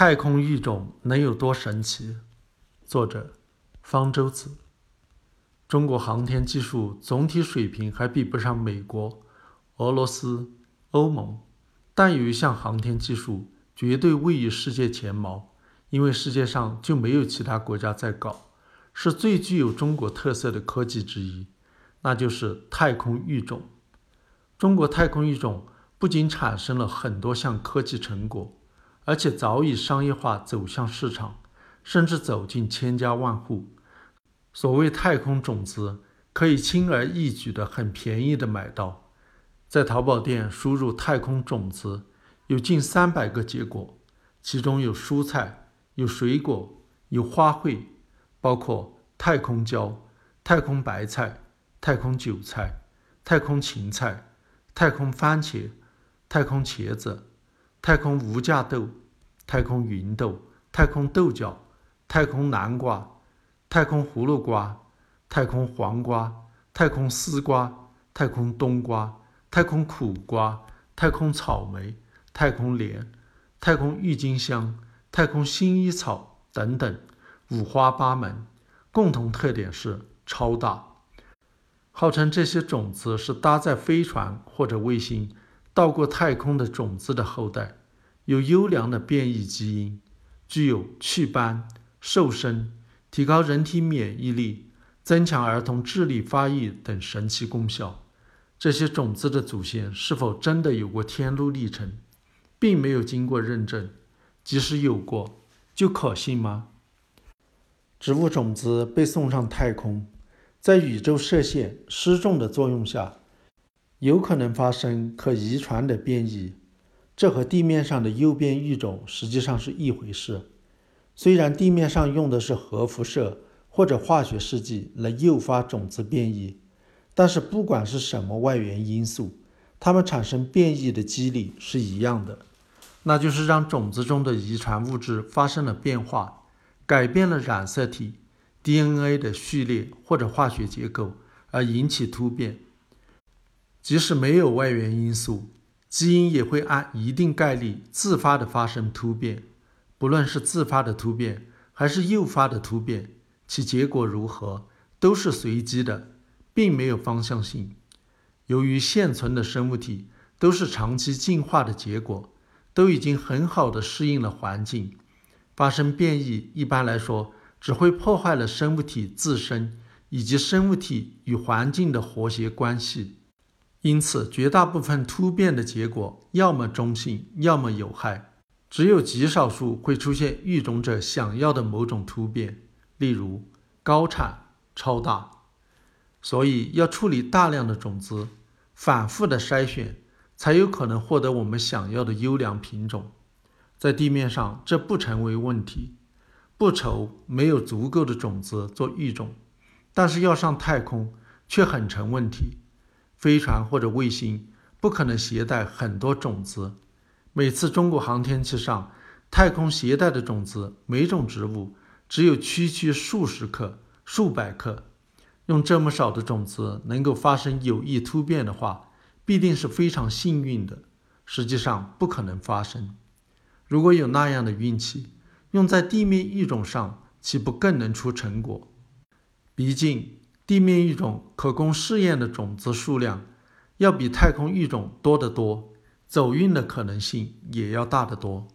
太空育种能有多神奇？作者：方舟子。中国航天技术总体水平还比不上美国、俄罗斯、欧盟，但有一项航天技术绝对位于世界前茅，因为世界上就没有其他国家在搞，是最具有中国特色的科技之一，那就是太空育种。中国太空育种不仅产生了很多项科技成果。而且早已商业化走向市场，甚至走进千家万户。所谓太空种子，可以轻而易举的、很便宜的买到。在淘宝店输入“太空种子”，有近三百个结果，其中有蔬菜、有水果、有花卉，包括太空椒、太空白菜、太空韭菜、太空芹菜、太空番茄、太空茄子。太空无价豆、太空芸豆、太空豆角、太空南瓜、太空葫芦瓜、太空黄瓜、太空丝瓜、太空冬瓜、太空苦瓜、太空草莓、太空莲、太空郁金香、太空薰衣草等等，五花八门。共同特点是超大。号称这些种子是搭载飞船或者卫星。到过太空的种子的后代，有优良的变异基因，具有祛斑、瘦身、提高人体免疫力、增强儿童智力发育等神奇功效。这些种子的祖先是否真的有过天路历程，并没有经过认证。即使有过，就可信吗？植物种子被送上太空，在宇宙射线失重的作用下。有可能发生可遗传的变异，这和地面上的诱变育种实际上是一回事。虽然地面上用的是核辐射或者化学试剂来诱发种子变异，但是不管是什么外源因素，它们产生变异的机理是一样的，那就是让种子中的遗传物质发生了变化，改变了染色体、DNA 的序列或者化学结构，而引起突变。即使没有外源因素，基因也会按一定概率自发的发生突变。不论是自发的突变还是诱发的突变，其结果如何都是随机的，并没有方向性。由于现存的生物体都是长期进化的结果，都已经很好的适应了环境，发生变异一般来说只会破坏了生物体自身以及生物体与环境的和谐关系。因此，绝大部分突变的结果要么中性，要么有害，只有极少数会出现育种者想要的某种突变，例如高产、超大。所以，要处理大量的种子，反复的筛选，才有可能获得我们想要的优良品种。在地面上，这不成为问题，不愁没有足够的种子做育种，但是要上太空却很成问题。飞船或者卫星不可能携带很多种子。每次中国航天器上太空携带的种子，每种植物只有区区数十克、数百克。用这么少的种子能够发生有益突变的话，必定是非常幸运的。实际上不可能发生。如果有那样的运气，用在地面育种上，岂不更能出成果？毕竟。地面育种可供试验的种子数量要比太空育种多得多，走运的可能性也要大得多。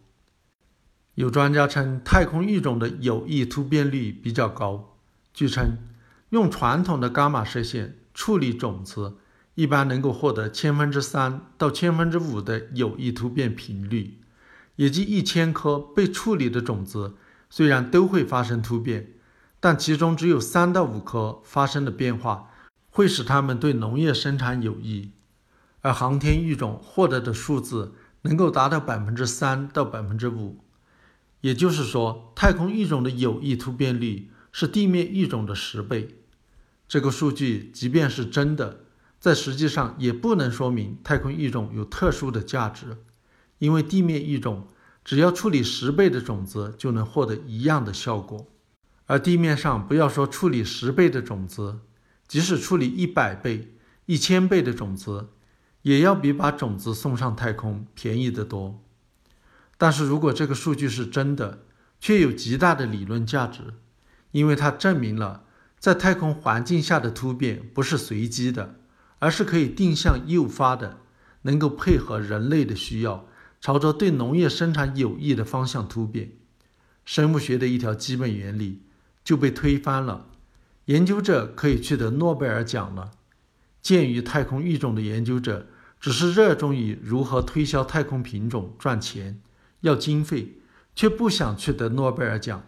有专家称，太空育种的有益突变率比较高。据称，用传统的伽马射线处理种子，一般能够获得千分之三到千分之五的有益突变频率，也即一千颗被处理的种子，虽然都会发生突变。但其中只有三到五颗发生的变化，会使它们对农业生产有益，而航天育种获得的数字能够达到百分之三到百分之五，也就是说，太空育种的有益突变率是地面育种的十倍。这个数据即便是真的，在实际上也不能说明太空育种有特殊的价值，因为地面育种只要处理十倍的种子就能获得一样的效果。而地面上，不要说处理十倍的种子，即使处理一百倍、一千倍的种子，也要比把种子送上太空便宜得多。但是如果这个数据是真的，却有极大的理论价值，因为它证明了在太空环境下的突变不是随机的，而是可以定向诱发的，能够配合人类的需要，朝着对农业生产有益的方向突变。生物学的一条基本原理就被推翻了，研究者可以取得诺贝尔奖了。鉴于太空育种的研究者只是热衷于如何推销太空品种赚钱，要经费，却不想取得诺贝尔奖，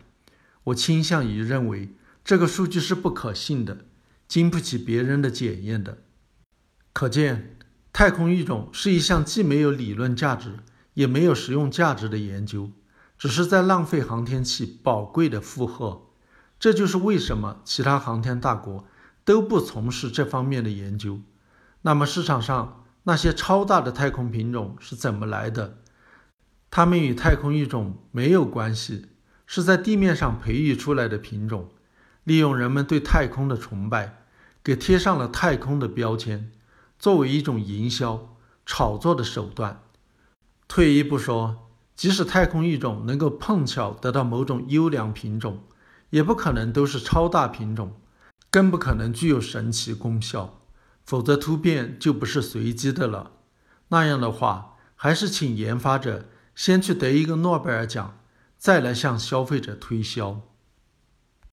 我倾向于认为这个数据是不可信的，经不起别人的检验的。可见，太空育种是一项既没有理论价值，也没有实用价值的研究。只是在浪费航天器宝贵的负荷，这就是为什么其他航天大国都不从事这方面的研究。那么市场上那些超大的太空品种是怎么来的？它们与太空育种没有关系，是在地面上培育出来的品种，利用人们对太空的崇拜，给贴上了太空的标签，作为一种营销炒作的手段。退一步说。即使太空育种能够碰巧得到某种优良品种，也不可能都是超大品种，更不可能具有神奇功效。否则突变就不是随机的了。那样的话，还是请研发者先去得一个诺贝尔奖，再来向消费者推销。